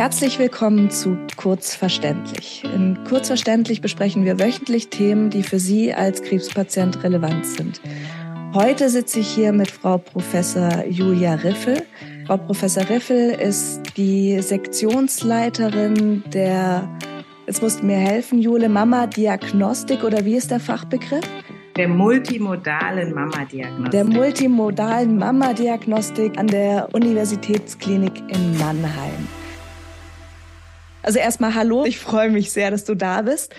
Herzlich willkommen zu Kurzverständlich. In Kurzverständlich besprechen wir wöchentlich Themen, die für Sie als Krebspatient relevant sind. Heute sitze ich hier mit Frau Professor Julia Riffel. Frau Professor Riffel ist die Sektionsleiterin der, jetzt musst du mir helfen, Jule, Mama Diagnostik oder wie ist der Fachbegriff? Der multimodalen Mama-Diagnostik. Der multimodalen Mama-Diagnostik an der Universitätsklinik in Mannheim. Also erstmal hallo, ich freue mich sehr, dass du da bist.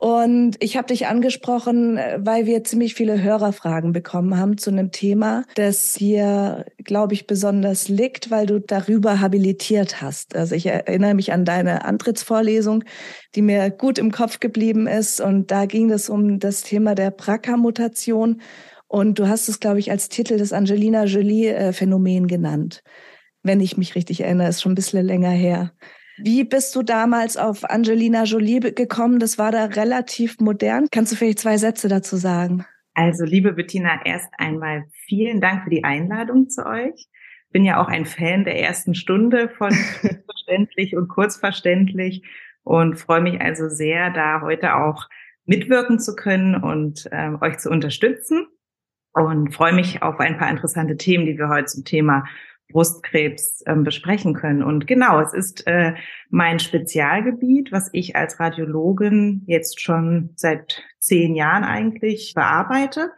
Und ich habe dich angesprochen, weil wir ziemlich viele Hörerfragen bekommen haben zu einem Thema, das dir, glaube ich, besonders liegt, weil du darüber habilitiert hast. Also ich erinnere mich an deine Antrittsvorlesung, die mir gut im Kopf geblieben ist. Und da ging es um das Thema der BRCA-Mutation. Und du hast es, glaube ich, als Titel des Angelina Jolie-Phänomen genannt. Wenn ich mich richtig erinnere, ist schon ein bisschen länger her. Wie bist du damals auf Angelina Jolie gekommen? Das war da relativ modern. Kannst du vielleicht zwei Sätze dazu sagen? Also, liebe Bettina, erst einmal vielen Dank für die Einladung zu euch. Bin ja auch ein Fan der ersten Stunde von verständlich und kurzverständlich und freue mich also sehr, da heute auch mitwirken zu können und äh, euch zu unterstützen und freue mich auf ein paar interessante Themen, die wir heute zum Thema Brustkrebs ähm, besprechen können. Und genau, es ist äh, mein Spezialgebiet, was ich als Radiologin jetzt schon seit zehn Jahren eigentlich bearbeite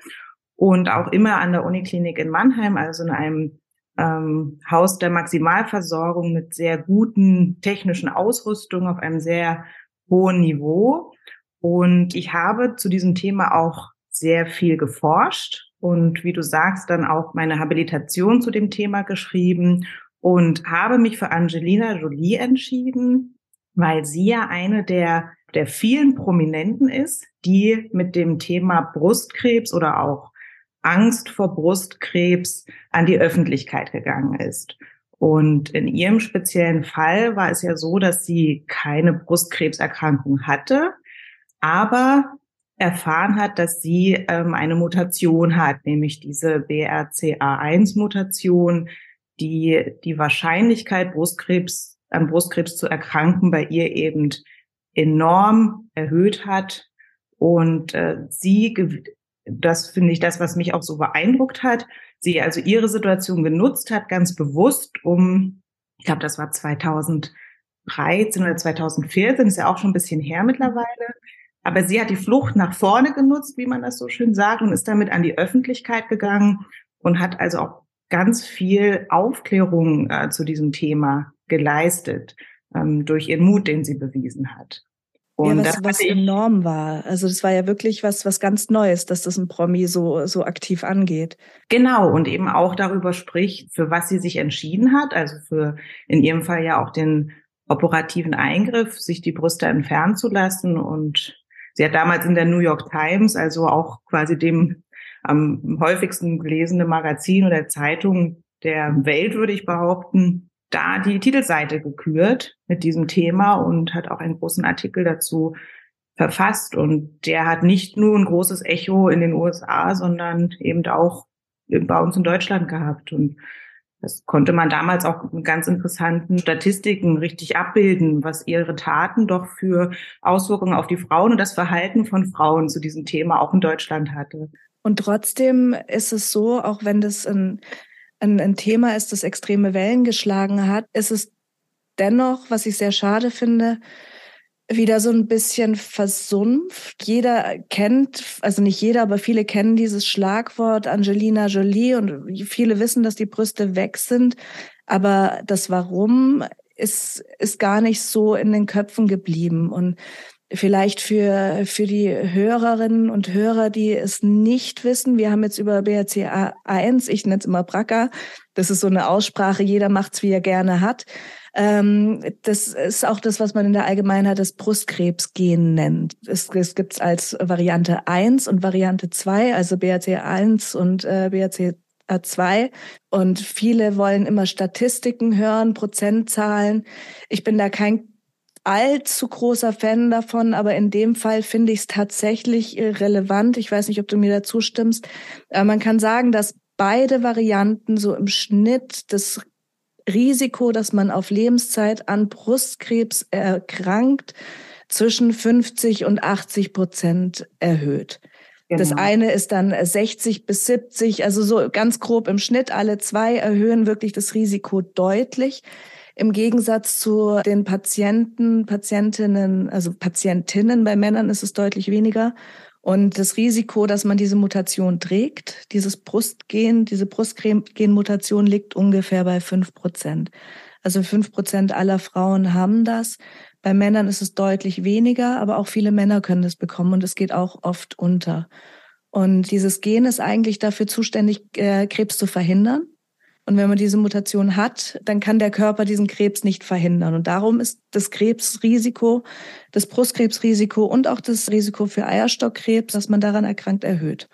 und auch immer an der Uniklinik in Mannheim, also in einem ähm, Haus der Maximalversorgung mit sehr guten technischen Ausrüstung auf einem sehr hohen Niveau. Und ich habe zu diesem Thema auch sehr viel geforscht und wie du sagst, dann auch meine Habilitation zu dem Thema geschrieben und habe mich für Angelina Jolie entschieden, weil sie ja eine der, der vielen Prominenten ist, die mit dem Thema Brustkrebs oder auch Angst vor Brustkrebs an die Öffentlichkeit gegangen ist. Und in ihrem speziellen Fall war es ja so, dass sie keine Brustkrebserkrankung hatte, aber erfahren hat, dass sie ähm, eine Mutation hat, nämlich diese BRCA1-Mutation, die die Wahrscheinlichkeit, Brustkrebs, an Brustkrebs zu erkranken, bei ihr eben enorm erhöht hat. Und äh, sie, das finde ich das, was mich auch so beeindruckt hat, sie also ihre Situation genutzt hat, ganz bewusst, um, ich glaube, das war 2013 oder 2014, ist ja auch schon ein bisschen her mittlerweile, aber sie hat die Flucht nach vorne genutzt, wie man das so schön sagt, und ist damit an die Öffentlichkeit gegangen und hat also auch ganz viel Aufklärung äh, zu diesem Thema geleistet ähm, durch ihren Mut, den sie bewiesen hat. Und ja, was, was enorm war. Also das war ja wirklich was, was ganz Neues, dass das ein Promi so, so aktiv angeht. Genau. Und eben auch darüber spricht, für was sie sich entschieden hat. Also für in ihrem Fall ja auch den operativen Eingriff, sich die Brüste entfernen zu lassen und Sie hat damals in der New York Times, also auch quasi dem am häufigsten gelesene Magazin oder Zeitung der Welt, würde ich behaupten, da die Titelseite gekürt mit diesem Thema und hat auch einen großen Artikel dazu verfasst. Und der hat nicht nur ein großes Echo in den USA, sondern eben auch bei uns in Deutschland gehabt. Und das konnte man damals auch mit ganz interessanten Statistiken richtig abbilden, was ihre Taten doch für Auswirkungen auf die Frauen und das Verhalten von Frauen zu diesem Thema auch in Deutschland hatte. Und trotzdem ist es so, auch wenn das ein, ein, ein Thema ist, das extreme Wellen geschlagen hat, ist es dennoch, was ich sehr schade finde, wieder so ein bisschen versumpft. Jeder kennt, also nicht jeder, aber viele kennen dieses Schlagwort Angelina Jolie und viele wissen, dass die Brüste weg sind. Aber das Warum ist, ist gar nicht so in den Köpfen geblieben. Und vielleicht für, für die Hörerinnen und Hörer, die es nicht wissen, wir haben jetzt über BRCA1, ich nenne es immer BRCA, das ist so eine Aussprache, jeder macht's, wie er gerne hat. Ähm, das ist auch das, was man in der Allgemeinheit das Brustkrebsgen nennt. Es, es gibt es als Variante 1 und Variante 2, also BRCA1 und äh, BRCA2. Und viele wollen immer Statistiken hören, Prozentzahlen. Ich bin da kein allzu großer Fan davon, aber in dem Fall finde ich es tatsächlich relevant. Ich weiß nicht, ob du mir dazu stimmst. Man kann sagen, dass beide Varianten so im Schnitt das Risiko, dass man auf Lebenszeit an Brustkrebs erkrankt, zwischen 50 und 80 Prozent erhöht. Genau. Das eine ist dann 60 bis 70, also so ganz grob im Schnitt. Alle zwei erhöhen wirklich das Risiko deutlich. Im Gegensatz zu den Patienten, Patientinnen, also Patientinnen bei Männern ist es deutlich weniger. Und das Risiko, dass man diese Mutation trägt, dieses Brustgen, diese Brustgenmutation liegt ungefähr bei fünf Prozent. Also fünf Prozent aller Frauen haben das. Bei Männern ist es deutlich weniger, aber auch viele Männer können das bekommen und es geht auch oft unter. Und dieses Gen ist eigentlich dafür zuständig, äh, Krebs zu verhindern. Und wenn man diese Mutation hat, dann kann der Körper diesen Krebs nicht verhindern. Und darum ist das Krebsrisiko, das Brustkrebsrisiko und auch das Risiko für Eierstockkrebs, dass man daran erkrankt, erhöht.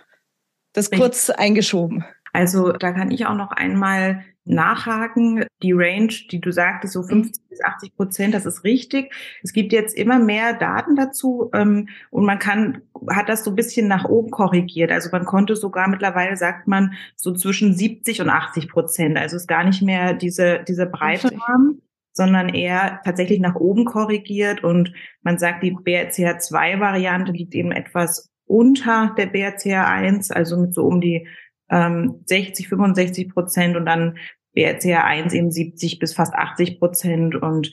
Das kurz eingeschoben. Also da kann ich auch noch einmal nachhaken. Die Range, die du sagtest, so 50 bis 80 Prozent, das ist richtig. Es gibt jetzt immer mehr Daten dazu ähm, und man kann, hat das so ein bisschen nach oben korrigiert. Also man konnte sogar mittlerweile, sagt man, so zwischen 70 und 80 Prozent. Also es ist gar nicht mehr diese, diese Breite haben sondern eher tatsächlich nach oben korrigiert und man sagt, die BRCA2-Variante liegt eben etwas unter der BRCA1, also mit so um die ähm, 60, 65 Prozent und dann BRCA1 eben 70 bis fast 80 Prozent und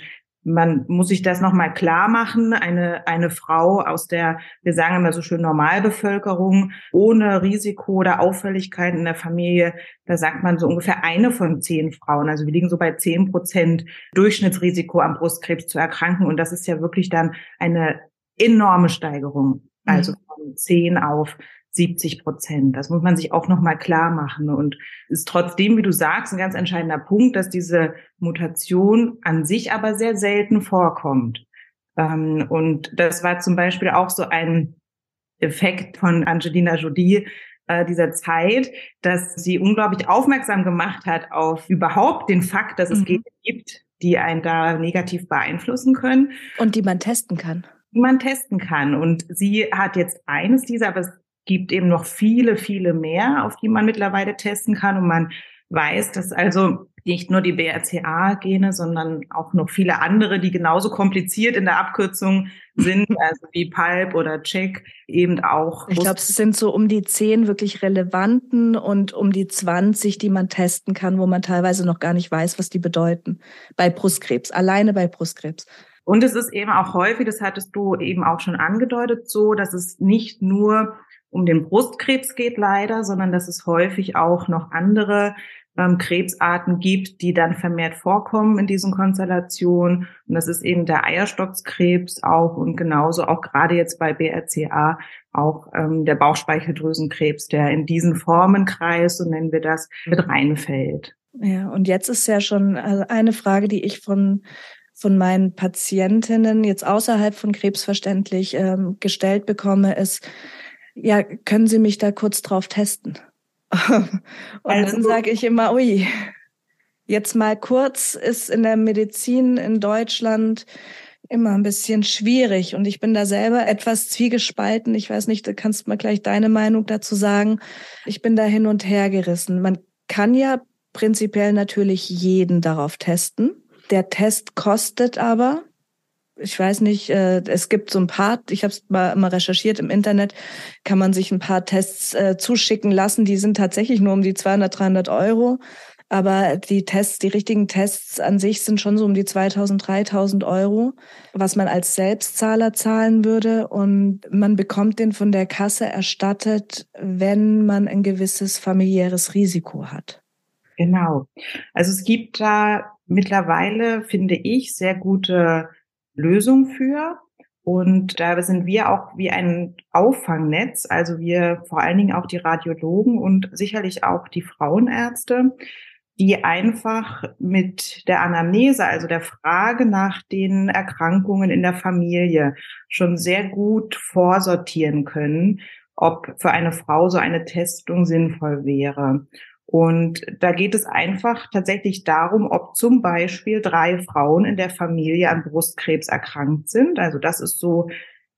man muss sich das nochmal klar machen. Eine, eine Frau aus der, wir sagen immer so schön Normalbevölkerung, ohne Risiko oder Auffälligkeiten in der Familie, da sagt man so ungefähr eine von zehn Frauen. Also wir liegen so bei zehn Prozent Durchschnittsrisiko am Brustkrebs zu erkranken. Und das ist ja wirklich dann eine enorme Steigerung. Also mhm. von zehn auf 70 Prozent. Das muss man sich auch nochmal klar machen. Und ist trotzdem, wie du sagst, ein ganz entscheidender Punkt, dass diese Mutation an sich aber sehr selten vorkommt. Ähm, und das war zum Beispiel auch so ein Effekt von Angelina Jolie, äh, dieser Zeit, dass sie unglaublich aufmerksam gemacht hat auf überhaupt den Fakt, dass es mhm. Gene gibt, die einen da negativ beeinflussen können. Und die man testen kann. Die man testen kann. Und sie hat jetzt eines dieser, aber es gibt eben noch viele, viele mehr, auf die man mittlerweile testen kann. Und man weiß, dass also nicht nur die BRCA-Gene, sondern auch noch viele andere, die genauso kompliziert in der Abkürzung sind, also wie PALP oder CHECK, eben auch. Ich glaube, es sind so um die zehn wirklich relevanten und um die 20, die man testen kann, wo man teilweise noch gar nicht weiß, was die bedeuten. Bei Brustkrebs, alleine bei Brustkrebs. Und es ist eben auch häufig, das hattest du eben auch schon angedeutet, so, dass es nicht nur um den Brustkrebs geht leider, sondern dass es häufig auch noch andere ähm, Krebsarten gibt, die dann vermehrt vorkommen in diesen Konstellationen. Und das ist eben der Eierstockskrebs auch und genauso auch gerade jetzt bei BRCA auch ähm, der Bauchspeicheldrüsenkrebs, der in diesen Formenkreis, so nennen wir das, mit reinfällt. Ja, und jetzt ist ja schon also eine Frage, die ich von von meinen Patientinnen jetzt außerhalb von Krebsverständlich ähm, gestellt bekomme, ist, ja, können Sie mich da kurz drauf testen? Und also, dann sage ich immer, ui, jetzt mal kurz ist in der Medizin in Deutschland immer ein bisschen schwierig und ich bin da selber etwas zwiegespalten. Ich weiß nicht, du kannst mal gleich deine Meinung dazu sagen. Ich bin da hin und her gerissen. Man kann ja prinzipiell natürlich jeden darauf testen. Der Test kostet aber ich weiß nicht, äh, es gibt so ein paar, ich habe es mal, mal recherchiert im Internet, kann man sich ein paar Tests äh, zuschicken lassen. Die sind tatsächlich nur um die 200, 300 Euro. Aber die Tests, die richtigen Tests an sich sind schon so um die 2000, 3000 Euro, was man als Selbstzahler zahlen würde. Und man bekommt den von der Kasse erstattet, wenn man ein gewisses familiäres Risiko hat. Genau. Also es gibt da mittlerweile, finde ich, sehr gute Lösung für. Und da sind wir auch wie ein Auffangnetz, also wir vor allen Dingen auch die Radiologen und sicherlich auch die Frauenärzte, die einfach mit der Anamnese, also der Frage nach den Erkrankungen in der Familie schon sehr gut vorsortieren können, ob für eine Frau so eine Testung sinnvoll wäre. Und da geht es einfach tatsächlich darum, ob zum Beispiel drei Frauen in der Familie an Brustkrebs erkrankt sind. Also das ist so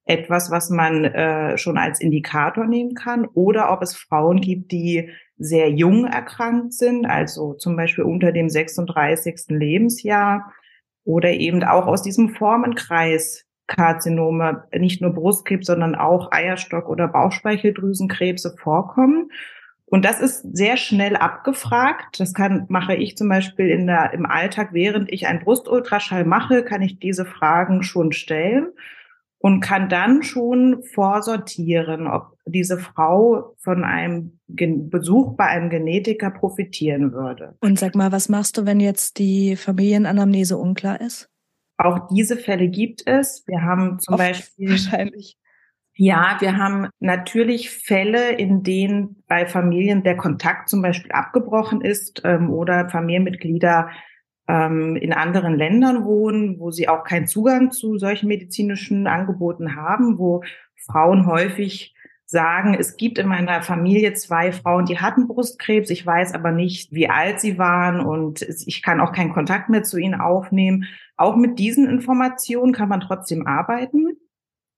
etwas, was man äh, schon als Indikator nehmen kann. Oder ob es Frauen gibt, die sehr jung erkrankt sind, also zum Beispiel unter dem 36. Lebensjahr oder eben auch aus diesem Formenkreis Karzinome, nicht nur Brustkrebs, sondern auch Eierstock- oder Bauchspeicheldrüsenkrebse vorkommen. Und das ist sehr schnell abgefragt. Das kann, mache ich zum Beispiel in der, im Alltag, während ich einen Brustultraschall mache, kann ich diese Fragen schon stellen und kann dann schon vorsortieren, ob diese Frau von einem Besuch bei einem Genetiker profitieren würde. Und sag mal, was machst du, wenn jetzt die Familienanamnese unklar ist? Auch diese Fälle gibt es. Wir haben zum Oft Beispiel wahrscheinlich. Ja, wir haben natürlich Fälle, in denen bei Familien der Kontakt zum Beispiel abgebrochen ist ähm, oder Familienmitglieder ähm, in anderen Ländern wohnen, wo sie auch keinen Zugang zu solchen medizinischen Angeboten haben, wo Frauen häufig sagen, es gibt in meiner Familie zwei Frauen, die hatten Brustkrebs, ich weiß aber nicht, wie alt sie waren und ich kann auch keinen Kontakt mehr zu ihnen aufnehmen. Auch mit diesen Informationen kann man trotzdem arbeiten.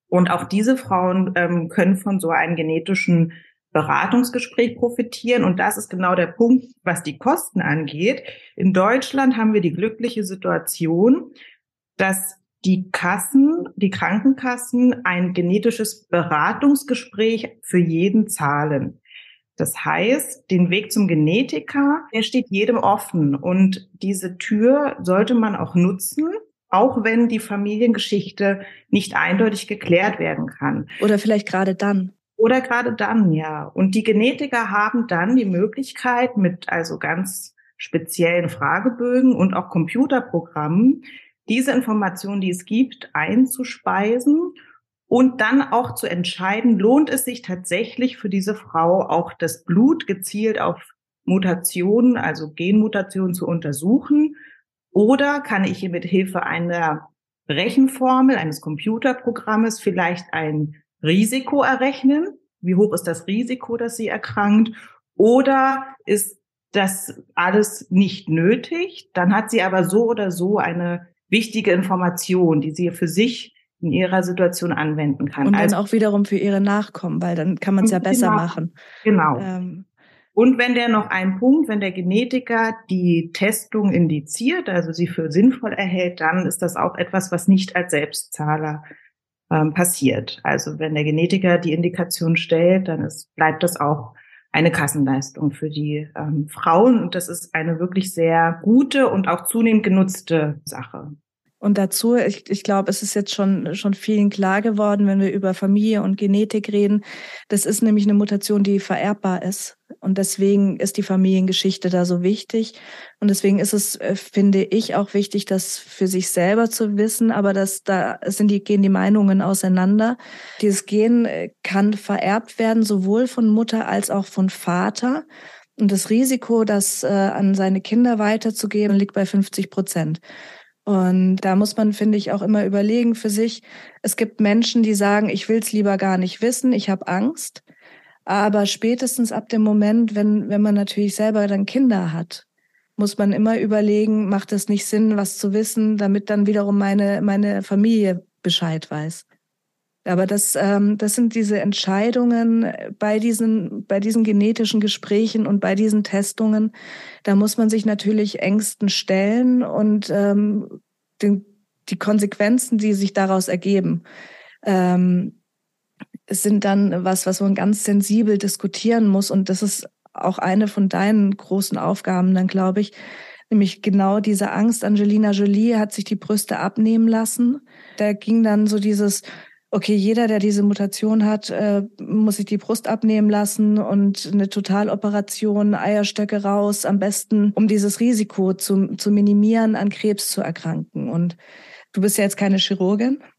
Und auch diese Frauen ähm, können von so einem genetischen Beratungsgespräch profitieren. Und das ist genau der Punkt, was die Kosten angeht. In Deutschland haben wir die glückliche Situation, dass die Kassen, die Krankenkassen ein genetisches Beratungsgespräch für jeden zahlen. Das heißt, den Weg zum Genetiker, der steht jedem offen. Und diese Tür sollte man auch nutzen, auch wenn die Familiengeschichte nicht eindeutig geklärt werden kann. Oder vielleicht gerade dann. Oder gerade dann, ja. Und die Genetiker haben dann die Möglichkeit mit also ganz speziellen Fragebögen und auch Computerprogrammen diese Informationen, die es gibt, einzuspeisen und dann auch zu entscheiden, lohnt es sich tatsächlich für diese Frau auch das Blut gezielt auf Mutationen, also Genmutationen zu untersuchen oder kann ich hier mit Hilfe einer Rechenformel eines Computerprogrammes vielleicht ein Risiko errechnen. Wie hoch ist das Risiko, dass sie erkrankt? Oder ist das alles nicht nötig? Dann hat sie aber so oder so eine wichtige Information, die sie für sich in ihrer Situation anwenden kann. Und dann also, auch wiederum für ihre Nachkommen, weil dann kann man es ja besser genau, machen. Genau. Ähm. Und wenn der noch einen Punkt, wenn der Genetiker die Testung indiziert, also sie für sinnvoll erhält, dann ist das auch etwas, was nicht als Selbstzahler ähm, passiert. Also wenn der Genetiker die Indikation stellt, dann ist, bleibt das auch eine Kassenleistung für die ähm, Frauen. Und das ist eine wirklich sehr gute und auch zunehmend genutzte Sache. Und dazu, ich, ich glaube, es ist jetzt schon, schon vielen klar geworden, wenn wir über Familie und Genetik reden. Das ist nämlich eine Mutation, die vererbbar ist. Und deswegen ist die Familiengeschichte da so wichtig. Und deswegen ist es, äh, finde ich, auch wichtig, das für sich selber zu wissen. Aber das, da sind die, gehen die Meinungen auseinander. Dieses Gen äh, kann vererbt werden, sowohl von Mutter als auch von Vater. Und das Risiko, das äh, an seine Kinder weiterzugeben, liegt bei 50 Prozent. Und da muss man, finde ich, auch immer überlegen für sich. Es gibt Menschen, die sagen, ich will es lieber gar nicht wissen, ich habe Angst. Aber spätestens ab dem Moment, wenn, wenn man natürlich selber dann Kinder hat, muss man immer überlegen, macht es nicht Sinn, was zu wissen, damit dann wiederum meine, meine Familie Bescheid weiß. Aber das, ähm, das sind diese Entscheidungen bei diesen, bei diesen genetischen Gesprächen und bei diesen Testungen. Da muss man sich natürlich Ängsten stellen und ähm, den, die Konsequenzen, die sich daraus ergeben, ähm, sind dann was, was man ganz sensibel diskutieren muss. Und das ist auch eine von deinen großen Aufgaben, dann glaube ich, nämlich genau diese Angst. Angelina Jolie hat sich die Brüste abnehmen lassen. Da ging dann so dieses, okay, jeder, der diese Mutation hat, äh, muss sich die Brust abnehmen lassen und eine Totaloperation, Eierstöcke raus, am besten, um dieses Risiko zu, zu minimieren, an Krebs zu erkranken. Und du bist ja jetzt keine Chirurgin.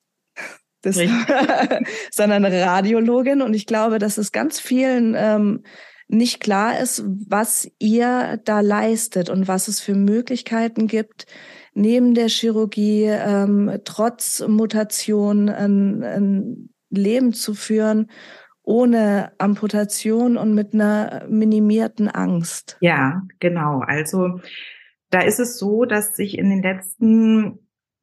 Das, sondern Radiologin. Und ich glaube, dass es ganz vielen ähm, nicht klar ist, was ihr da leistet und was es für Möglichkeiten gibt, neben der Chirurgie ähm, trotz Mutation ein, ein Leben zu führen ohne Amputation und mit einer minimierten Angst. Ja, genau. Also da ist es so, dass sich in den letzten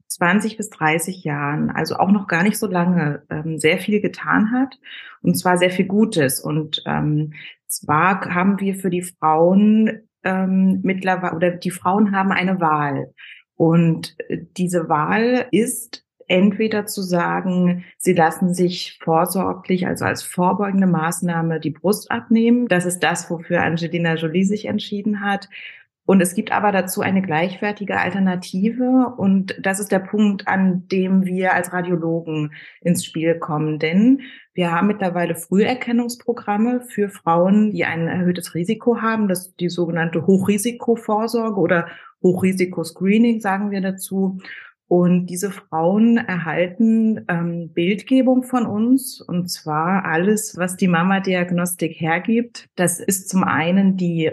20 bis 30 Jahren, also auch noch gar nicht so lange, ähm, sehr viel getan hat und zwar sehr viel Gutes. Und ähm, zwar haben wir für die Frauen ähm, mittlerweile oder die Frauen haben eine Wahl und äh, diese Wahl ist entweder zu sagen, sie lassen sich vorsorglich, also als vorbeugende Maßnahme die Brust abnehmen. Das ist das, wofür Angelina Jolie sich entschieden hat. Und es gibt aber dazu eine gleichwertige Alternative. Und das ist der Punkt, an dem wir als Radiologen ins Spiel kommen. Denn wir haben mittlerweile Früherkennungsprogramme für Frauen, die ein erhöhtes Risiko haben. Das ist die sogenannte Hochrisikovorsorge oder Hochrisikoscreening, sagen wir dazu. Und diese Frauen erhalten ähm, Bildgebung von uns, und zwar alles, was die Mama-Diagnostik hergibt. Das ist zum einen die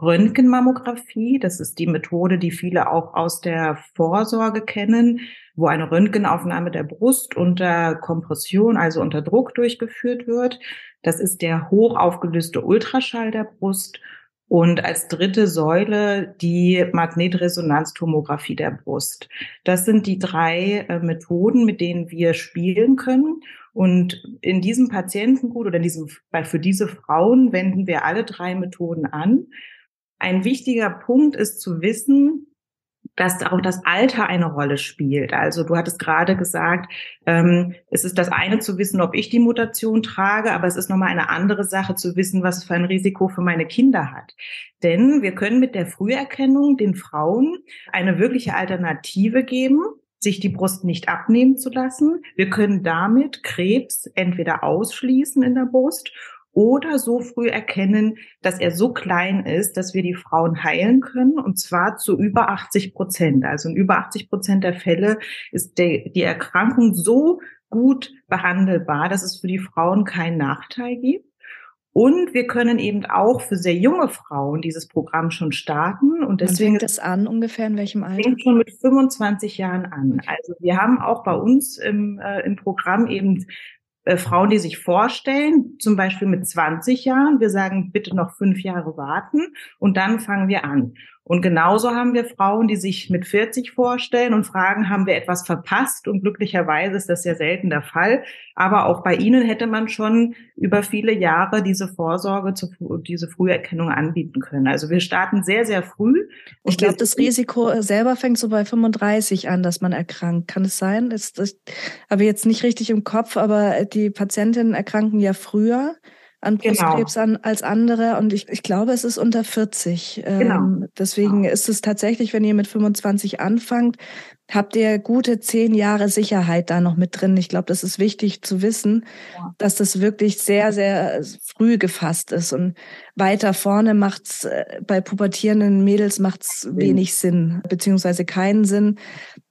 Röntgenmammographie. Das ist die Methode, die viele auch aus der Vorsorge kennen, wo eine Röntgenaufnahme der Brust unter Kompression, also unter Druck durchgeführt wird. Das ist der hochaufgelöste Ultraschall der Brust. Und als dritte Säule die Magnetresonanztomographie der Brust. Das sind die drei äh, Methoden, mit denen wir spielen können. Und in diesem Patientengut oder in diesem, für diese Frauen wenden wir alle drei Methoden an. Ein wichtiger Punkt ist zu wissen, dass auch das Alter eine Rolle spielt. Also du hattest gerade gesagt, ähm, es ist das eine zu wissen, ob ich die Mutation trage, aber es ist nochmal eine andere Sache zu wissen, was für ein Risiko für meine Kinder hat. Denn wir können mit der Früherkennung den Frauen eine wirkliche Alternative geben, sich die Brust nicht abnehmen zu lassen. Wir können damit Krebs entweder ausschließen in der Brust oder so früh erkennen, dass er so klein ist, dass wir die Frauen heilen können und zwar zu über 80 Prozent. Also in über 80 Prozent der Fälle ist der, die Erkrankung so gut behandelbar, dass es für die Frauen keinen Nachteil gibt. Und wir können eben auch für sehr junge Frauen dieses Programm schon starten. Und deswegen fängt es an ungefähr in welchem Alter? Fängt schon mit 25 Jahren an. Also wir haben auch bei uns im, äh, im Programm eben äh, Frauen, die sich vorstellen, zum Beispiel mit 20 Jahren, wir sagen bitte noch fünf Jahre warten und dann fangen wir an. Und genauso haben wir Frauen, die sich mit 40 vorstellen und fragen, haben wir etwas verpasst? Und glücklicherweise ist das sehr selten der Fall. Aber auch bei ihnen hätte man schon über viele Jahre diese Vorsorge, diese Früherkennung anbieten können. Also wir starten sehr, sehr früh. Ich glaube, das Risiko selber fängt so bei 35 an, dass man erkrankt. Kann es sein? Das, das habe ich jetzt nicht richtig im Kopf, aber die Patientinnen erkranken ja früher an genau. Brustkrebs genau. an, als andere. Und ich, ich glaube, es ist unter 40. Genau. Ähm, deswegen genau. ist es tatsächlich, wenn ihr mit 25 anfangt, habt ihr gute zehn Jahre Sicherheit da noch mit drin. Ich glaube, das ist wichtig zu wissen, ja. dass das wirklich sehr, sehr früh gefasst ist. Und weiter vorne macht's äh, bei pubertierenden Mädels macht's wenig Sinn, beziehungsweise keinen Sinn.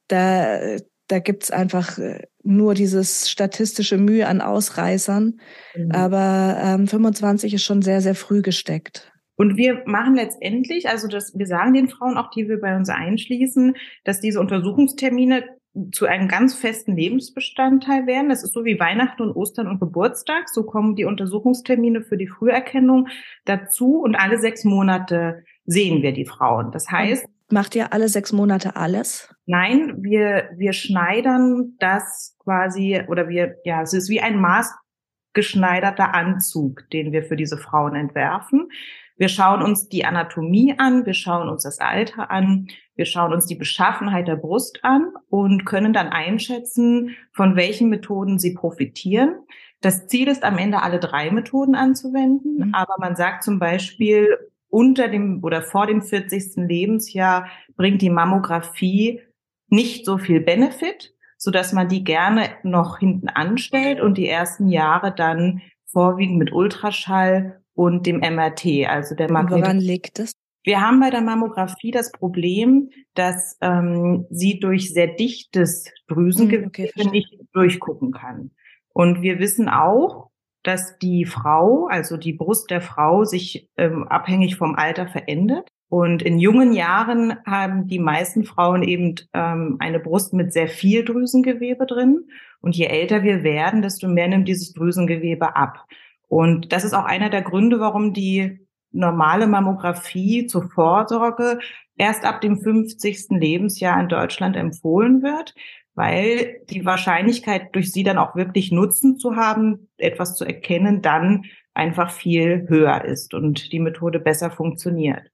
Da, da gibt's einfach äh, nur dieses statistische Mühe an Ausreißern. Mhm. Aber ähm, 25 ist schon sehr, sehr früh gesteckt. Und wir machen letztendlich, also das, wir sagen den Frauen auch, die wir bei uns einschließen, dass diese Untersuchungstermine zu einem ganz festen Lebensbestandteil werden. Das ist so wie Weihnachten und Ostern und Geburtstag. So kommen die Untersuchungstermine für die Früherkennung dazu und alle sechs Monate sehen wir die Frauen. Das heißt, Macht ihr alle sechs Monate alles? Nein, wir, wir schneidern das quasi, oder wir, ja, es ist wie ein maßgeschneiderter Anzug, den wir für diese Frauen entwerfen. Wir schauen uns die Anatomie an, wir schauen uns das Alter an, wir schauen uns die Beschaffenheit der Brust an und können dann einschätzen, von welchen Methoden sie profitieren. Das Ziel ist am Ende alle drei Methoden anzuwenden, mhm. aber man sagt zum Beispiel, unter dem oder vor dem 40. Lebensjahr bringt die Mammographie nicht so viel Benefit, so dass man die gerne noch hinten anstellt und die ersten Jahre dann vorwiegend mit Ultraschall und dem MRT, also der Magnet. Woran liegt es? Wir haben bei der Mammographie das Problem, dass ähm, sie durch sehr dichtes Drüsengewebe hm, okay, nicht durchgucken kann. Und wir wissen auch, dass die Frau, also die Brust der Frau, sich ähm, abhängig vom Alter verändert. Und in jungen Jahren haben die meisten Frauen eben ähm, eine Brust mit sehr viel Drüsengewebe drin. Und je älter wir werden, desto mehr nimmt dieses Drüsengewebe ab. Und das ist auch einer der Gründe, warum die normale Mammographie zur Vorsorge erst ab dem 50. Lebensjahr in Deutschland empfohlen wird, weil die Wahrscheinlichkeit, durch sie dann auch wirklich Nutzen zu haben, etwas zu erkennen, dann einfach viel höher ist und die Methode besser funktioniert.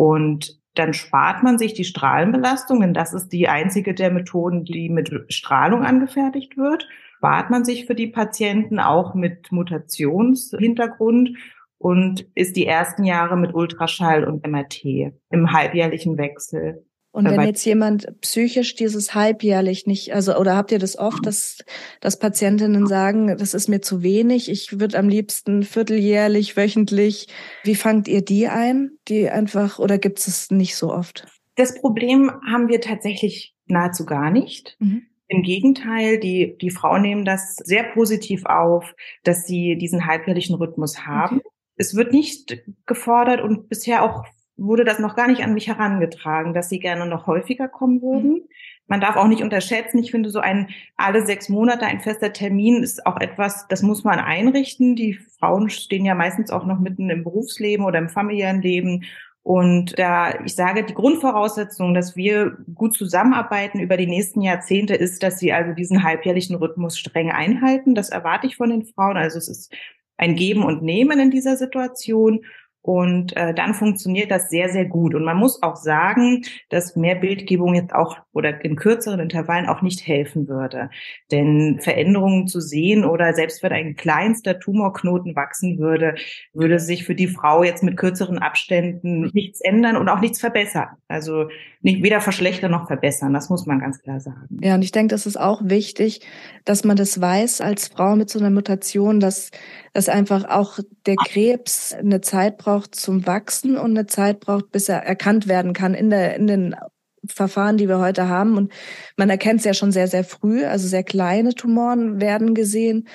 Und dann spart man sich die Strahlenbelastung, denn das ist die einzige der Methoden, die mit Strahlung angefertigt wird. Spart man sich für die Patienten auch mit Mutationshintergrund und ist die ersten Jahre mit Ultraschall und MRT im halbjährlichen Wechsel. Und wenn jetzt jemand psychisch dieses halbjährlich nicht, also oder habt ihr das oft, dass, dass Patientinnen sagen, das ist mir zu wenig, ich würde am liebsten vierteljährlich, wöchentlich. Wie fangt ihr die ein? Die einfach, oder gibt es nicht so oft? Das Problem haben wir tatsächlich nahezu gar nicht. Mhm. Im Gegenteil, die, die Frauen nehmen das sehr positiv auf, dass sie diesen halbjährlichen Rhythmus haben. Okay. Es wird nicht gefordert und bisher auch wurde das noch gar nicht an mich herangetragen, dass sie gerne noch häufiger kommen würden. Man darf auch nicht unterschätzen, ich finde so ein alle sechs Monate ein fester Termin ist auch etwas, das muss man einrichten. Die Frauen stehen ja meistens auch noch mitten im Berufsleben oder im familiären Leben. Und da, ich sage, die Grundvoraussetzung, dass wir gut zusammenarbeiten über die nächsten Jahrzehnte, ist, dass sie also diesen halbjährlichen Rhythmus streng einhalten. Das erwarte ich von den Frauen. Also es ist ein Geben und Nehmen in dieser Situation. Und äh, dann funktioniert das sehr, sehr gut. Und man muss auch sagen, dass mehr Bildgebung jetzt auch oder in kürzeren Intervallen auch nicht helfen würde. Denn Veränderungen zu sehen oder selbst wenn ein kleinster Tumorknoten wachsen würde, würde sich für die Frau jetzt mit kürzeren Abständen nichts ändern und auch nichts verbessern. Also nicht weder verschlechtern noch verbessern. Das muss man ganz klar sagen. Ja, und ich denke, das ist auch wichtig, dass man das weiß als Frau mit so einer Mutation, dass, dass einfach auch der Krebs eine Zeit braucht zum Wachsen und eine Zeit braucht, bis er erkannt werden kann in der, in den Verfahren, die wir heute haben. Und man erkennt es ja schon sehr, sehr früh. Also sehr kleine Tumoren werden gesehen.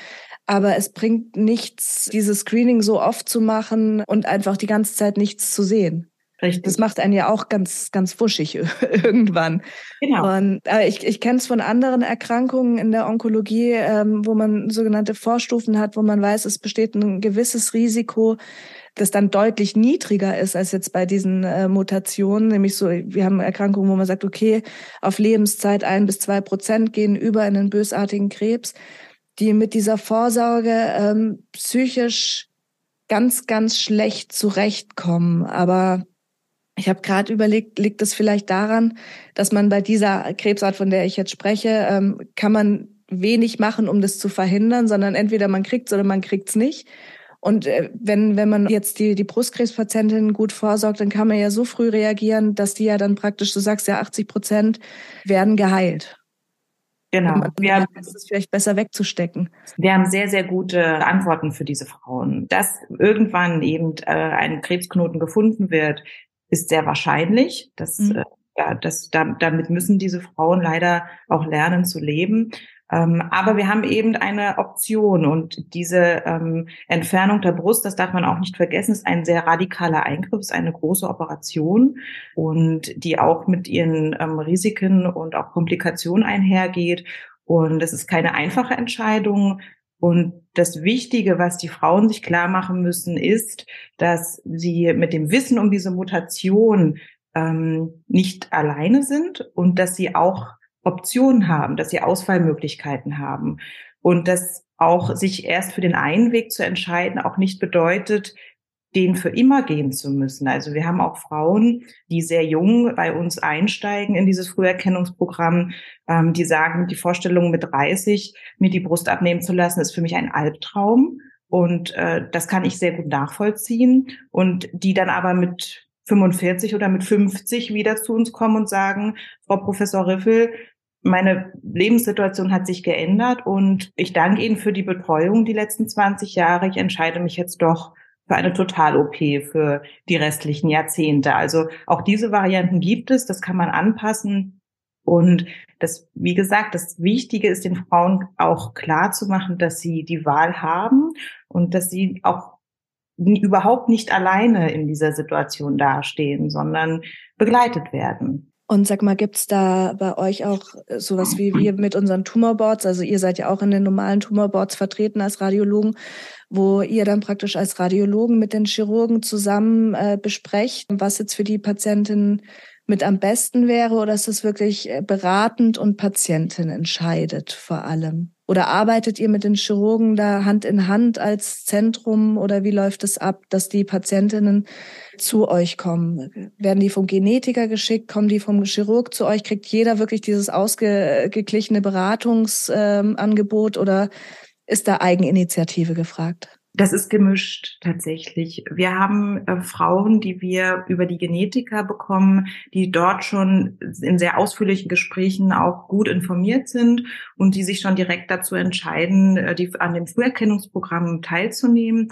Aber es bringt nichts, dieses Screening so oft zu machen und einfach die ganze Zeit nichts zu sehen. Richtig. Das macht einen ja auch ganz, ganz wuschig irgendwann. Genau. Und, äh, ich ich kenne es von anderen Erkrankungen in der Onkologie, ähm, wo man sogenannte Vorstufen hat, wo man weiß, es besteht ein gewisses Risiko, das dann deutlich niedriger ist als jetzt bei diesen äh, Mutationen. Nämlich so, wir haben Erkrankungen, wo man sagt, okay, auf Lebenszeit ein bis zwei Prozent gehen über in einen bösartigen Krebs, die mit dieser Vorsorge ähm, psychisch ganz, ganz schlecht zurechtkommen. Aber ich habe gerade überlegt, liegt es vielleicht daran, dass man bei dieser Krebsart, von der ich jetzt spreche, ähm, kann man wenig machen, um das zu verhindern, sondern entweder man kriegt's oder man kriegt's nicht. Und äh, wenn, wenn man jetzt die, die Brustkrebspatientinnen gut vorsorgt, dann kann man ja so früh reagieren, dass die ja dann praktisch, du sagst ja, 80 Prozent werden geheilt. Genau. Wir haben, ist es vielleicht besser wegzustecken. Wir haben sehr, sehr gute Antworten für diese Frauen. Dass irgendwann eben äh, ein Krebsknoten gefunden wird, ist sehr wahrscheinlich. Das, mhm. Ja, das, da, damit müssen diese Frauen leider auch lernen zu leben. Ähm, aber wir haben eben eine Option und diese ähm, Entfernung der Brust, das darf man auch nicht vergessen, ist ein sehr radikaler Eingriff, ist eine große Operation und die auch mit ihren ähm, Risiken und auch Komplikationen einhergeht. Und es ist keine einfache Entscheidung. Und das Wichtige, was die Frauen sich klar machen müssen, ist, dass sie mit dem Wissen um diese Mutation ähm, nicht alleine sind und dass sie auch Optionen haben, dass sie Auswahlmöglichkeiten haben und dass auch sich erst für den einen Weg zu entscheiden auch nicht bedeutet, den für immer gehen zu müssen. Also wir haben auch Frauen, die sehr jung bei uns einsteigen in dieses Früherkennungsprogramm, ähm, die sagen, die Vorstellung mit 30 mir die Brust abnehmen zu lassen, ist für mich ein Albtraum. Und äh, das kann ich sehr gut nachvollziehen. Und die dann aber mit 45 oder mit 50 wieder zu uns kommen und sagen, Frau Professor Riffel, meine Lebenssituation hat sich geändert und ich danke Ihnen für die Betreuung die letzten 20 Jahre. Ich entscheide mich jetzt doch für eine Total-OP für die restlichen Jahrzehnte. Also auch diese Varianten gibt es, das kann man anpassen. Und das, wie gesagt, das Wichtige ist den Frauen auch klar zu machen, dass sie die Wahl haben und dass sie auch überhaupt nicht alleine in dieser Situation dastehen, sondern begleitet werden. Und sag mal, gibt's da bei euch auch sowas wie wir mit unseren Tumorboards? Also ihr seid ja auch in den normalen Tumorboards vertreten als Radiologen, wo ihr dann praktisch als Radiologen mit den Chirurgen zusammen äh, besprecht, was jetzt für die Patientin mit am besten wäre, oder ist es wirklich äh, beratend und Patientin entscheidet vor allem? Oder arbeitet ihr mit den Chirurgen da Hand in Hand als Zentrum oder wie läuft es ab, dass die Patientinnen zu euch kommen? Werden die vom Genetiker geschickt? Kommen die vom Chirurg zu euch? Kriegt jeder wirklich dieses ausgeglichene Beratungsangebot ähm, oder ist da Eigeninitiative gefragt? Das ist gemischt tatsächlich. Wir haben äh, Frauen, die wir über die Genetiker bekommen, die dort schon in sehr ausführlichen Gesprächen auch gut informiert sind und die sich schon direkt dazu entscheiden, äh, die, an dem Früherkennungsprogramm teilzunehmen.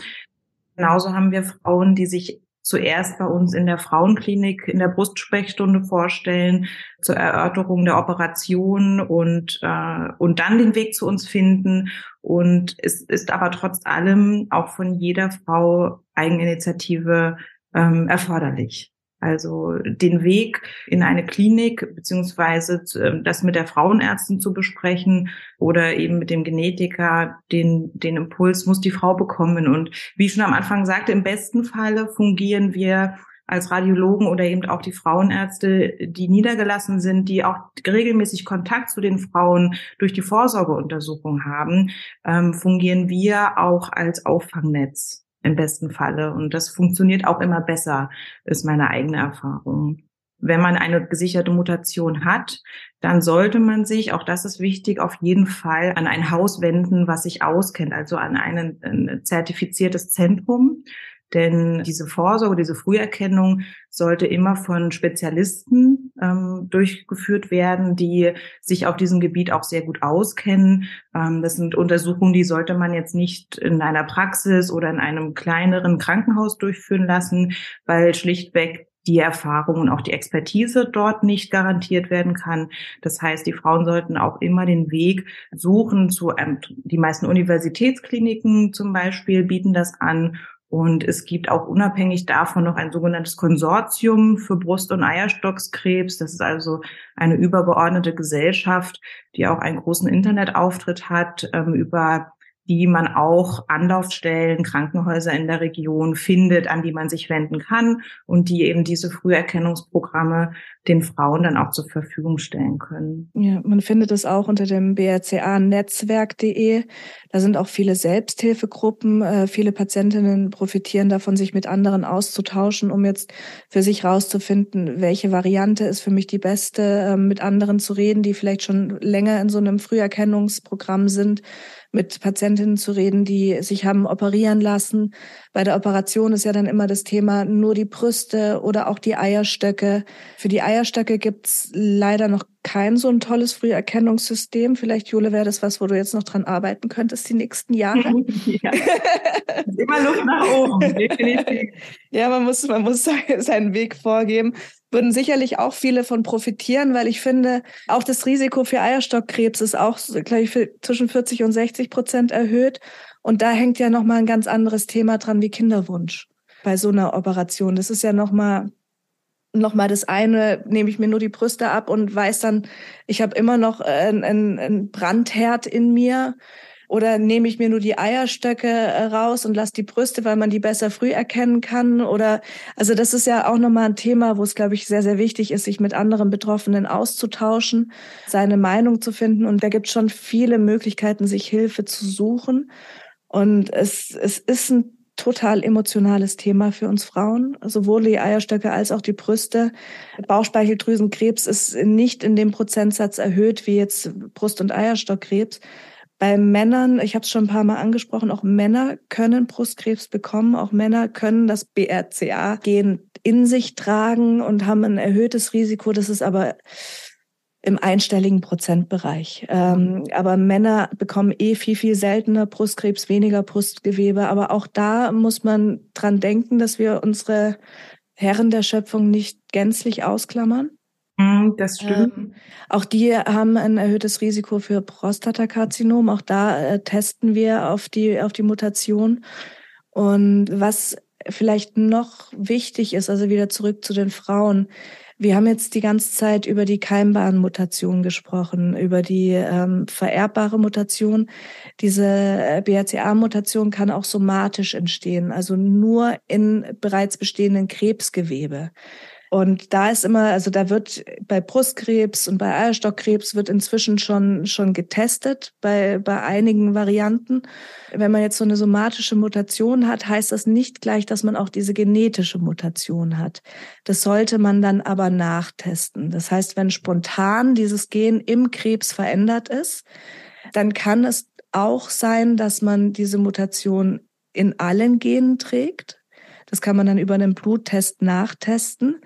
Genauso haben wir Frauen, die sich zuerst bei uns in der Frauenklinik in der Brustsprechstunde vorstellen zur Erörterung der Operation und äh, und dann den Weg zu uns finden und es ist aber trotz allem auch von jeder Frau Eigeninitiative ähm, erforderlich. Also den Weg in eine Klinik beziehungsweise ähm, das mit der Frauenärztin zu besprechen oder eben mit dem Genetiker, den, den Impuls muss die Frau bekommen. Und wie ich schon am Anfang sagte, im besten Falle fungieren wir als Radiologen oder eben auch die Frauenärzte, die niedergelassen sind, die auch regelmäßig Kontakt zu den Frauen durch die Vorsorgeuntersuchung haben, ähm, fungieren wir auch als Auffangnetz im besten Falle. Und das funktioniert auch immer besser, ist meine eigene Erfahrung. Wenn man eine gesicherte Mutation hat, dann sollte man sich, auch das ist wichtig, auf jeden Fall an ein Haus wenden, was sich auskennt, also an ein, ein zertifiziertes Zentrum, denn diese Vorsorge, diese Früherkennung sollte immer von Spezialisten ähm, durchgeführt werden, die sich auf diesem Gebiet auch sehr gut auskennen. Ähm, das sind Untersuchungen, die sollte man jetzt nicht in einer Praxis oder in einem kleineren Krankenhaus durchführen lassen, weil schlichtweg die Erfahrung und auch die Expertise dort nicht garantiert werden kann. Das heißt, die Frauen sollten auch immer den Weg suchen zu, ähm, die meisten Universitätskliniken zum Beispiel bieten das an und es gibt auch unabhängig davon noch ein sogenanntes Konsortium für Brust- und Eierstockskrebs. Das ist also eine übergeordnete Gesellschaft, die auch einen großen Internetauftritt hat ähm, über die man auch Anlaufstellen, Krankenhäuser in der Region findet, an die man sich wenden kann und die eben diese Früherkennungsprogramme den Frauen dann auch zur Verfügung stellen können. Ja, man findet es auch unter dem brca-netzwerk.de. Da sind auch viele Selbsthilfegruppen. Äh, viele Patientinnen profitieren davon, sich mit anderen auszutauschen, um jetzt für sich rauszufinden, welche Variante ist für mich die beste, äh, mit anderen zu reden, die vielleicht schon länger in so einem Früherkennungsprogramm sind mit Patientinnen zu reden, die sich haben operieren lassen. Bei der Operation ist ja dann immer das Thema nur die Brüste oder auch die Eierstöcke. Für die Eierstöcke gibt's leider noch kein so ein tolles Früherkennungssystem. Vielleicht, Jule, wäre das was, wo du jetzt noch dran arbeiten könntest die nächsten Jahre. ja. Immer Luft nach oben, definitiv. ja, man muss, man muss seinen Weg vorgeben würden sicherlich auch viele von profitieren, weil ich finde, auch das Risiko für Eierstockkrebs ist auch, glaube ich, zwischen 40 und 60 Prozent erhöht. Und da hängt ja nochmal ein ganz anderes Thema dran wie Kinderwunsch bei so einer Operation. Das ist ja nochmal noch mal das eine, nehme ich mir nur die Brüste ab und weiß dann, ich habe immer noch ein, ein, ein Brandherd in mir oder nehme ich mir nur die Eierstöcke äh, raus und lasse die Brüste, weil man die besser früh erkennen kann? Oder also das ist ja auch nochmal ein Thema, wo es, glaube ich, sehr, sehr wichtig ist, sich mit anderen Betroffenen auszutauschen, seine Meinung zu finden. Und da gibt es schon viele Möglichkeiten, sich Hilfe zu suchen. Und es, es ist ein total emotionales Thema für uns Frauen, sowohl die Eierstöcke als auch die Brüste. Bauchspeicheldrüsenkrebs ist nicht in dem Prozentsatz erhöht wie jetzt Brust- und Eierstockkrebs. Bei Männern, ich habe es schon ein paar Mal angesprochen, auch Männer können Brustkrebs bekommen, auch Männer können das BRCA-Gen in sich tragen und haben ein erhöhtes Risiko. Das ist aber im einstelligen Prozentbereich. Ähm, aber Männer bekommen eh viel, viel seltener Brustkrebs, weniger Brustgewebe. Aber auch da muss man dran denken, dass wir unsere Herren der Schöpfung nicht gänzlich ausklammern. Mhm, das stimmt. Ähm, auch die haben ein erhöhtes Risiko für Prostatakarzinom. Auch da äh, testen wir auf die, auf die Mutation. Und was vielleicht noch wichtig ist, also wieder zurück zu den Frauen. Wir haben jetzt die ganze Zeit über die keimbaren Mutationen gesprochen, über die ähm, vererbbare Mutation. Diese äh, BRCA-Mutation kann auch somatisch entstehen, also nur in bereits bestehenden Krebsgewebe. Und da ist immer, also da wird bei Brustkrebs und bei Eierstockkrebs wird inzwischen schon, schon getestet bei, bei einigen Varianten. Wenn man jetzt so eine somatische Mutation hat, heißt das nicht gleich, dass man auch diese genetische Mutation hat. Das sollte man dann aber nachtesten. Das heißt, wenn spontan dieses Gen im Krebs verändert ist, dann kann es auch sein, dass man diese Mutation in allen Genen trägt. Das kann man dann über einen Bluttest nachtesten,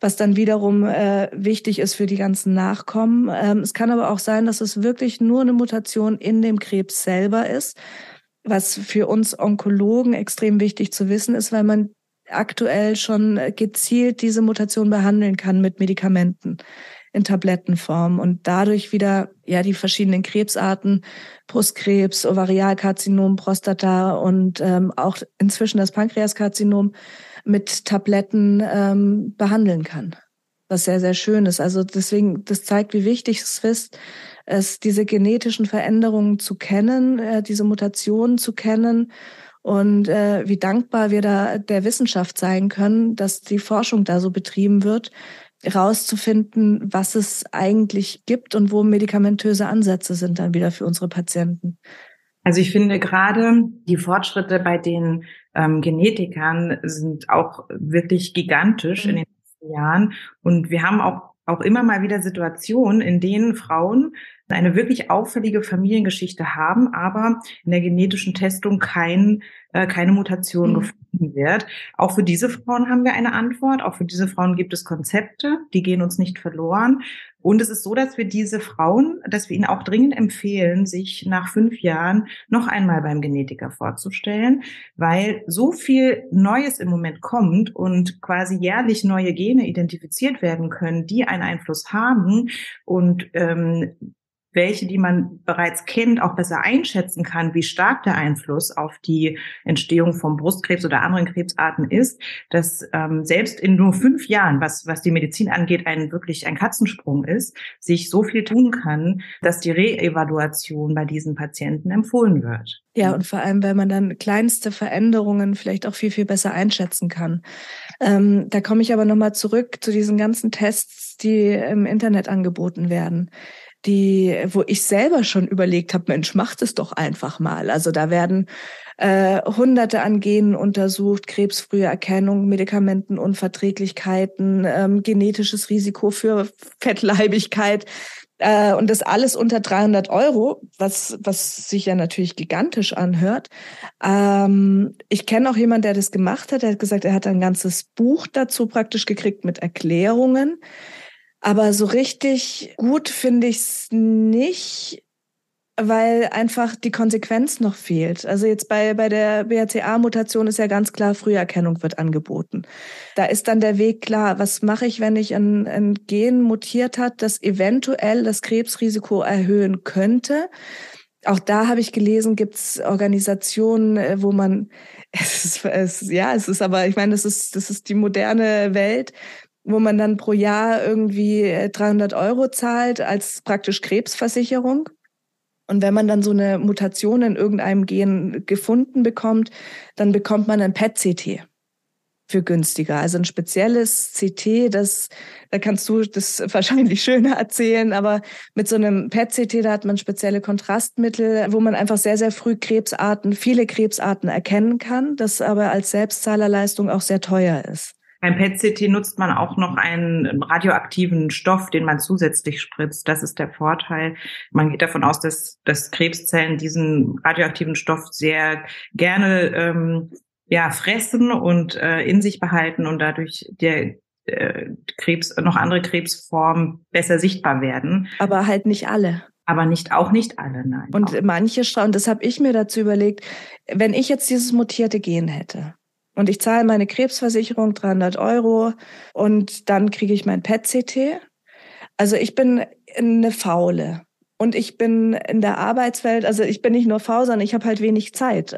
was dann wiederum äh, wichtig ist für die ganzen Nachkommen. Ähm, es kann aber auch sein, dass es wirklich nur eine Mutation in dem Krebs selber ist, was für uns Onkologen extrem wichtig zu wissen ist, weil man aktuell schon gezielt diese Mutation behandeln kann mit Medikamenten in Tablettenform und dadurch wieder ja die verschiedenen Krebsarten, Brustkrebs, Ovarialkarzinom, Prostata und ähm, auch inzwischen das Pankreaskarzinom mit Tabletten ähm, behandeln kann. Was sehr, sehr schön ist. Also deswegen, das zeigt, wie wichtig es ist, es diese genetischen Veränderungen zu kennen, äh, diese Mutationen zu kennen und äh, wie dankbar wir da der Wissenschaft sein können, dass die Forschung da so betrieben wird, rauszufinden, was es eigentlich gibt und wo medikamentöse Ansätze sind dann wieder für unsere Patienten. Also ich finde gerade die Fortschritte bei den ähm, Genetikern sind auch wirklich gigantisch mhm. in den letzten Jahren. Und wir haben auch auch immer mal wieder Situationen, in denen Frauen eine wirklich auffällige Familiengeschichte haben, aber in der genetischen Testung kein, äh, keine Mutation mhm. gefunden wird. Auch für diese Frauen haben wir eine Antwort. Auch für diese Frauen gibt es Konzepte, die gehen uns nicht verloren. Und es ist so, dass wir diese Frauen, dass wir ihnen auch dringend empfehlen, sich nach fünf Jahren noch einmal beim Genetiker vorzustellen, weil so viel Neues im Moment kommt und quasi jährlich neue Gene identifiziert werden können, die einen Einfluss haben und ähm, welche, die man bereits kennt, auch besser einschätzen kann, wie stark der Einfluss auf die Entstehung von Brustkrebs oder anderen Krebsarten ist, dass ähm, selbst in nur fünf Jahren, was, was die Medizin angeht, ein wirklich ein Katzensprung ist, sich so viel tun kann, dass die Reevaluation bei diesen Patienten empfohlen wird. Ja, und vor allem, weil man dann kleinste Veränderungen vielleicht auch viel, viel besser einschätzen kann. Ähm, da komme ich aber nochmal zurück zu diesen ganzen Tests, die im Internet angeboten werden die, wo ich selber schon überlegt habe, Mensch, macht es doch einfach mal. Also da werden äh, Hunderte an Genen untersucht, krebsfrühe Erkennung, Medikamentenunverträglichkeiten, ähm, genetisches Risiko für Fettleibigkeit äh, und das alles unter 300 Euro, was, was sich ja natürlich gigantisch anhört. Ähm, ich kenne auch jemanden, der das gemacht hat. Der hat gesagt, er hat ein ganzes Buch dazu praktisch gekriegt mit Erklärungen. Aber so richtig gut finde ich es nicht, weil einfach die Konsequenz noch fehlt. Also jetzt bei, bei der BRCA-Mutation ist ja ganz klar, Früherkennung wird angeboten. Da ist dann der Weg klar, was mache ich, wenn ich ein, ein Gen mutiert hat, das eventuell das Krebsrisiko erhöhen könnte. Auch da habe ich gelesen, gibt es Organisationen, äh, wo man, es ist, es, ja, es ist aber, ich meine, das ist, das ist die moderne Welt, wo man dann pro Jahr irgendwie 300 äh, Euro zahlt als praktisch Krebsversicherung. Und wenn man dann so eine Mutation in irgendeinem Gen gefunden bekommt, dann bekommt man ein PET-CT für günstiger. Also ein spezielles CT, das, da kannst du das wahrscheinlich schöner erzählen, aber mit so einem PET-CT, da hat man spezielle Kontrastmittel, wo man einfach sehr, sehr früh Krebsarten, viele Krebsarten erkennen kann, das aber als Selbstzahlerleistung auch sehr teuer ist. Beim PET-CT nutzt man auch noch einen radioaktiven Stoff, den man zusätzlich spritzt. Das ist der Vorteil. Man geht davon aus, dass, dass Krebszellen diesen radioaktiven Stoff sehr gerne ähm, ja, fressen und äh, in sich behalten und dadurch der äh, Krebs, noch andere Krebsformen besser sichtbar werden. Aber halt nicht alle. Aber nicht, auch nicht alle, nein. Und manche, und das habe ich mir dazu überlegt, wenn ich jetzt dieses mutierte Gen hätte, und ich zahle meine Krebsversicherung 300 Euro und dann kriege ich mein PET-CT. Also ich bin eine Faule und ich bin in der Arbeitswelt, also ich bin nicht nur faul, sondern ich habe halt wenig Zeit.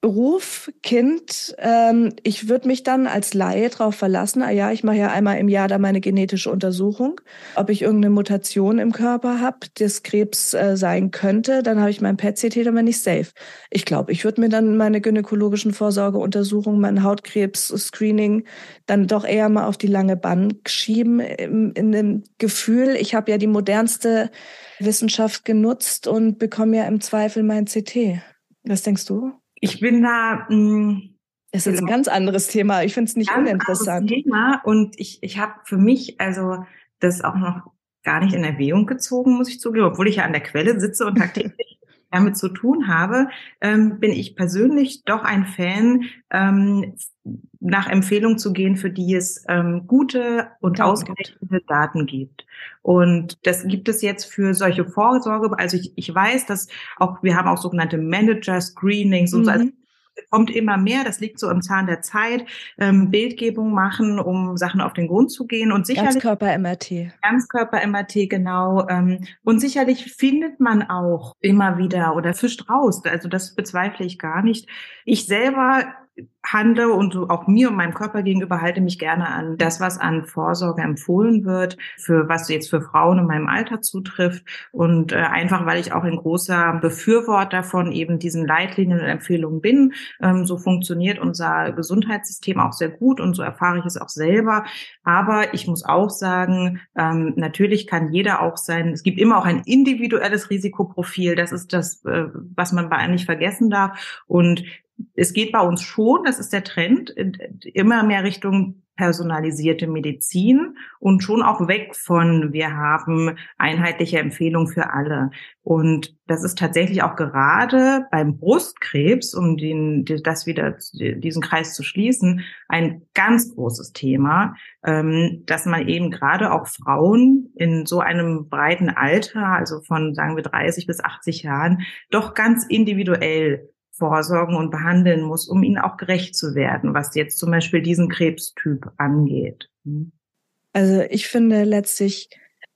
Beruf, Kind, ähm, ich würde mich dann als Laie darauf verlassen, ah ja, ich mache ja einmal im Jahr da meine genetische Untersuchung, ob ich irgendeine Mutation im Körper habe, das Krebs äh, sein könnte, dann habe ich mein PET-CT, dann bin ich safe. Ich glaube, ich würde mir dann meine gynäkologischen Vorsorgeuntersuchungen, mein Hautkrebs-Screening dann doch eher mal auf die lange Bank schieben, in, in dem Gefühl, ich habe ja die modernste Wissenschaft genutzt und bekomme ja im Zweifel mein CT. Was denkst du? Ich bin da. Mh, hm, es ist ein ganz anderes Thema. Ich finde es nicht ganz uninteressant. Thema und ich, ich habe für mich also das auch noch gar nicht in Erwägung gezogen, muss ich zugeben, obwohl ich ja an der Quelle sitze und tagtäglich damit zu tun habe, ähm, bin ich persönlich doch ein Fan, ähm, nach Empfehlung zu gehen, für die es ähm, gute und ausgerechnete Daten gibt. Und das gibt es jetzt für solche Vorsorge. Also ich, ich weiß, dass auch, wir haben auch sogenannte Manager-Screenings und mhm. so. Also kommt immer mehr, das liegt so im Zahn der Zeit, ähm, Bildgebung machen, um Sachen auf den Grund zu gehen und sicherlich Ganzkörper-MRT. Ganzkörper-MRT, genau. Ähm, und sicherlich findet man auch immer wieder oder fischt raus. Also das bezweifle ich gar nicht. Ich selber handle und auch mir und meinem Körper gegenüber halte mich gerne an das, was an Vorsorge empfohlen wird, für was jetzt für Frauen in meinem Alter zutrifft und äh, einfach, weil ich auch ein großer Befürworter von eben diesen Leitlinien und Empfehlungen bin. Ähm, so funktioniert unser Gesundheitssystem auch sehr gut und so erfahre ich es auch selber. Aber ich muss auch sagen, ähm, natürlich kann jeder auch sein, es gibt immer auch ein individuelles Risikoprofil. Das ist das, äh, was man bei nicht vergessen darf. Und es geht bei uns schon, das ist der Trend, immer mehr Richtung personalisierte Medizin und schon auch weg von, wir haben einheitliche Empfehlungen für alle. Und das ist tatsächlich auch gerade beim Brustkrebs, um den, das wieder, diesen Kreis zu schließen, ein ganz großes Thema, ähm, dass man eben gerade auch Frauen in so einem breiten Alter, also von, sagen wir, 30 bis 80 Jahren, doch ganz individuell vorsorgen und behandeln muss, um ihnen auch gerecht zu werden, was jetzt zum Beispiel diesen Krebstyp angeht. Hm. Also ich finde letztlich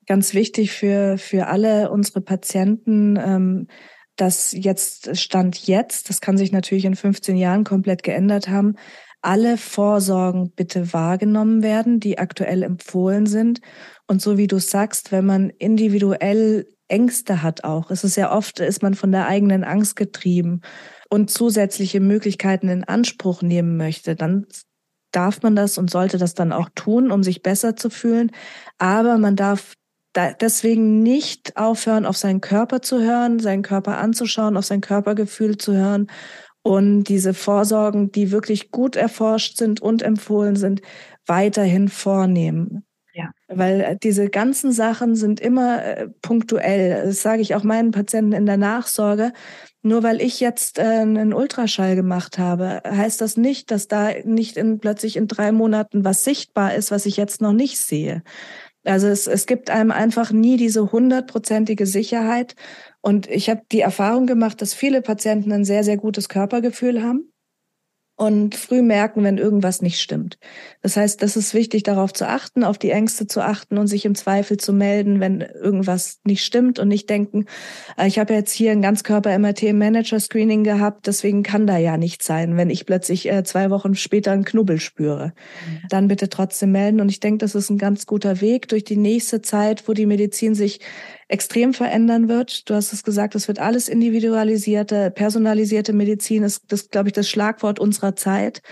ganz wichtig für, für alle unsere Patienten, ähm, dass jetzt Stand jetzt, das kann sich natürlich in 15 Jahren komplett geändert haben, alle Vorsorgen bitte wahrgenommen werden, die aktuell empfohlen sind. Und so wie du sagst, wenn man individuell Ängste hat auch, es ist ja oft, ist man von der eigenen Angst getrieben und zusätzliche Möglichkeiten in Anspruch nehmen möchte, dann darf man das und sollte das dann auch tun, um sich besser zu fühlen. Aber man darf deswegen nicht aufhören, auf seinen Körper zu hören, seinen Körper anzuschauen, auf sein Körpergefühl zu hören und diese Vorsorgen, die wirklich gut erforscht sind und empfohlen sind, weiterhin vornehmen. Ja. Weil diese ganzen Sachen sind immer äh, punktuell. Das sage ich auch meinen Patienten in der Nachsorge. Nur weil ich jetzt äh, einen Ultraschall gemacht habe, heißt das nicht, dass da nicht in, plötzlich in drei Monaten was sichtbar ist, was ich jetzt noch nicht sehe. Also es, es gibt einem einfach nie diese hundertprozentige Sicherheit. Und ich habe die Erfahrung gemacht, dass viele Patienten ein sehr, sehr gutes Körpergefühl haben und früh merken, wenn irgendwas nicht stimmt. Das heißt, das ist wichtig, darauf zu achten, auf die Ängste zu achten und sich im Zweifel zu melden, wenn irgendwas nicht stimmt und nicht denken, äh, ich habe jetzt hier ein Ganzkörper-MRT-Manager-Screening gehabt, deswegen kann da ja nichts sein, wenn ich plötzlich äh, zwei Wochen später einen Knubbel spüre. Mhm. Dann bitte trotzdem melden und ich denke, das ist ein ganz guter Weg durch die nächste Zeit, wo die Medizin sich extrem verändern wird. Du hast es gesagt, es wird alles individualisierte, personalisierte Medizin ist das, glaube ich, das Schlagwort unserer Zeit.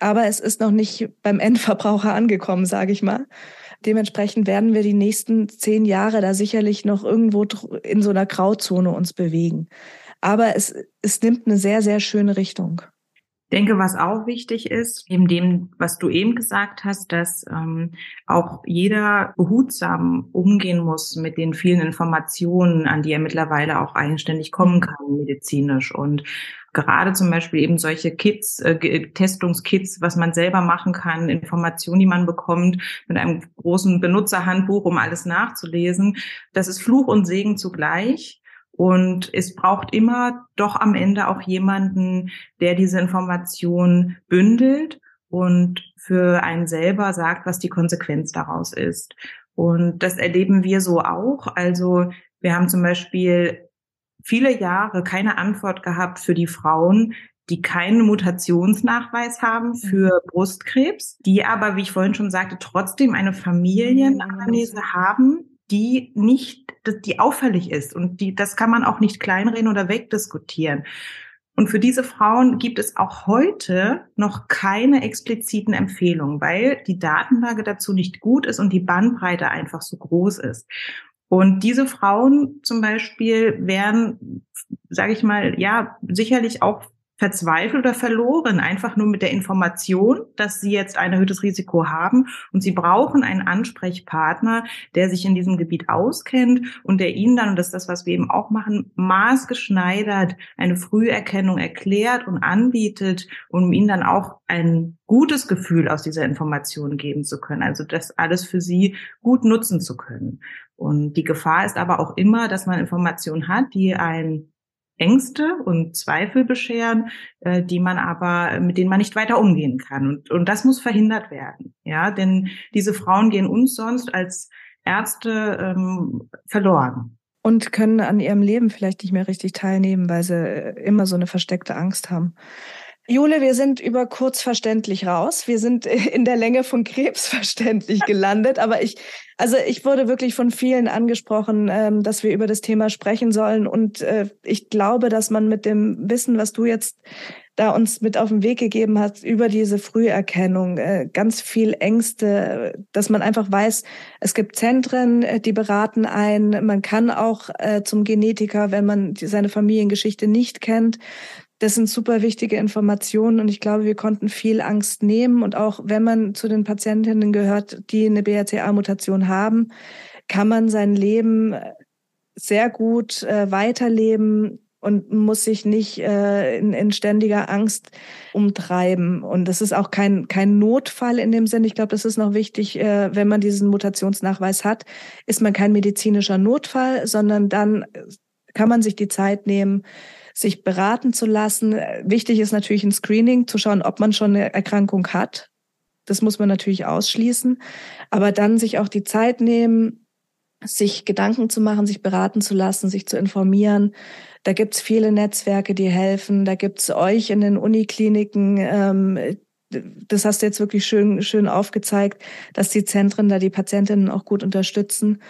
Aber es ist noch nicht beim Endverbraucher angekommen, sage ich mal. Dementsprechend werden wir die nächsten zehn Jahre da sicherlich noch irgendwo in so einer Grauzone uns bewegen. Aber es, es nimmt eine sehr, sehr schöne Richtung denke, was auch wichtig ist, neben dem, was du eben gesagt hast, dass ähm, auch jeder behutsam umgehen muss mit den vielen Informationen, an die er mittlerweile auch eigenständig kommen kann, medizinisch. Und gerade zum Beispiel eben solche Kits, äh, Testungskits, was man selber machen kann, Informationen, die man bekommt, mit einem großen Benutzerhandbuch, um alles nachzulesen. Das ist Fluch und Segen zugleich. Und es braucht immer doch am Ende auch jemanden, der diese Information bündelt und für einen selber sagt, was die Konsequenz daraus ist. Und das erleben wir so auch. Also wir haben zum Beispiel viele Jahre keine Antwort gehabt für die Frauen, die keinen Mutationsnachweis haben mhm. für Brustkrebs, die aber, wie ich vorhin schon sagte, trotzdem eine Familienanamnese haben, die nicht, die auffällig ist und die, das kann man auch nicht kleinreden oder wegdiskutieren. Und für diese Frauen gibt es auch heute noch keine expliziten Empfehlungen, weil die Datenlage dazu nicht gut ist und die Bandbreite einfach so groß ist. Und diese Frauen zum Beispiel werden, sage ich mal, ja, sicherlich auch verzweifelt oder verloren, einfach nur mit der Information, dass sie jetzt ein erhöhtes Risiko haben und sie brauchen einen Ansprechpartner, der sich in diesem Gebiet auskennt und der ihnen dann, und das ist das, was wir eben auch machen, maßgeschneidert eine Früherkennung erklärt und anbietet, um ihnen dann auch ein gutes Gefühl aus dieser Information geben zu können, also das alles für sie gut nutzen zu können. Und die Gefahr ist aber auch immer, dass man Informationen hat, die ein Ängste und Zweifel bescheren, äh, die man aber, mit denen man nicht weiter umgehen kann. Und, und das muss verhindert werden. Ja, denn diese Frauen gehen uns sonst als Ärzte ähm, verloren. Und können an ihrem Leben vielleicht nicht mehr richtig teilnehmen, weil sie äh, immer so eine versteckte Angst haben. Jule, wir sind über kurzverständlich raus. Wir sind in der Länge von Krebs verständlich gelandet. Aber ich, also ich wurde wirklich von vielen angesprochen, ähm, dass wir über das Thema sprechen sollen. Und äh, ich glaube, dass man mit dem Wissen, was du jetzt da uns mit auf den Weg gegeben hast, über diese Früherkennung, äh, ganz viel Ängste, dass man einfach weiß, es gibt Zentren, äh, die beraten ein. Man kann auch zum Genetiker, wenn man seine Familiengeschichte nicht kennt. Das sind super wichtige Informationen und ich glaube, wir konnten viel Angst nehmen. Und auch wenn man zu den Patientinnen gehört, die eine BRCA-Mutation haben, kann man sein Leben sehr gut äh, weiterleben und muss sich nicht äh, in, in ständiger Angst umtreiben. Und das ist auch kein, kein Notfall in dem Sinn. Ich glaube, das ist noch wichtig, äh, wenn man diesen Mutationsnachweis hat, ist man kein medizinischer Notfall, sondern dann kann man sich die Zeit nehmen, sich beraten zu lassen. Wichtig ist natürlich ein Screening, zu schauen, ob man schon eine Erkrankung hat. Das muss man natürlich ausschließen. Aber dann sich auch die Zeit nehmen, sich Gedanken zu machen, sich beraten zu lassen, sich zu informieren. Da gibt's viele Netzwerke, die helfen. Da gibt's euch in den Unikliniken. Ähm, das hast du jetzt wirklich schön, schön aufgezeigt, dass die Zentren da die Patientinnen auch gut unterstützen.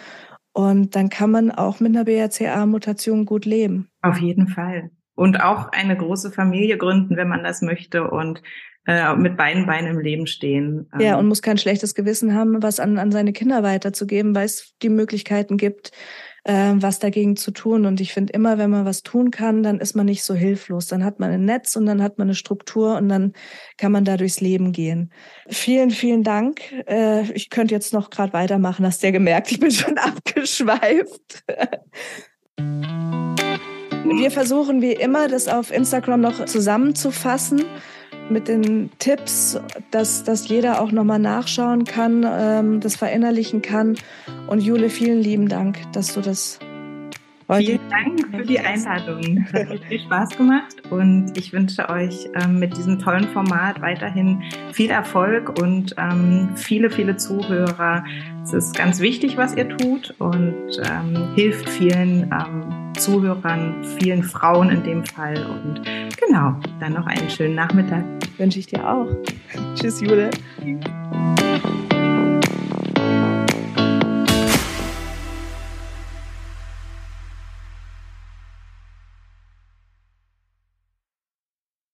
Und dann kann man auch mit einer BRCA-Mutation gut leben. Auf jeden Fall. Und auch eine große Familie gründen, wenn man das möchte und äh, mit beiden Beinen im Leben stehen. Ja, ähm, und muss kein schlechtes Gewissen haben, was an, an seine Kinder weiterzugeben, weil es die Möglichkeiten gibt, äh, was dagegen zu tun. Und ich finde immer, wenn man was tun kann, dann ist man nicht so hilflos. Dann hat man ein Netz und dann hat man eine Struktur und dann kann man da durchs Leben gehen. Vielen, vielen Dank. Äh, ich könnte jetzt noch gerade weitermachen, hast du ja gemerkt, ich bin schon abgeschweift. Wir versuchen wie immer, das auf Instagram noch zusammenzufassen mit den Tipps, dass, dass jeder auch nochmal nachschauen kann, ähm, das verinnerlichen kann. Und Jule, vielen lieben Dank, dass du das. Vielen Dank für die Einladung. Es hat viel Spaß gemacht und ich wünsche euch ähm, mit diesem tollen Format weiterhin viel Erfolg und ähm, viele, viele Zuhörer. Es ist ganz wichtig, was ihr tut und ähm, hilft vielen Zuhörern, vielen Frauen in dem Fall. Und genau, dann noch einen schönen Nachmittag. Wünsche ich dir auch. Tschüss, Jule. Tschüss.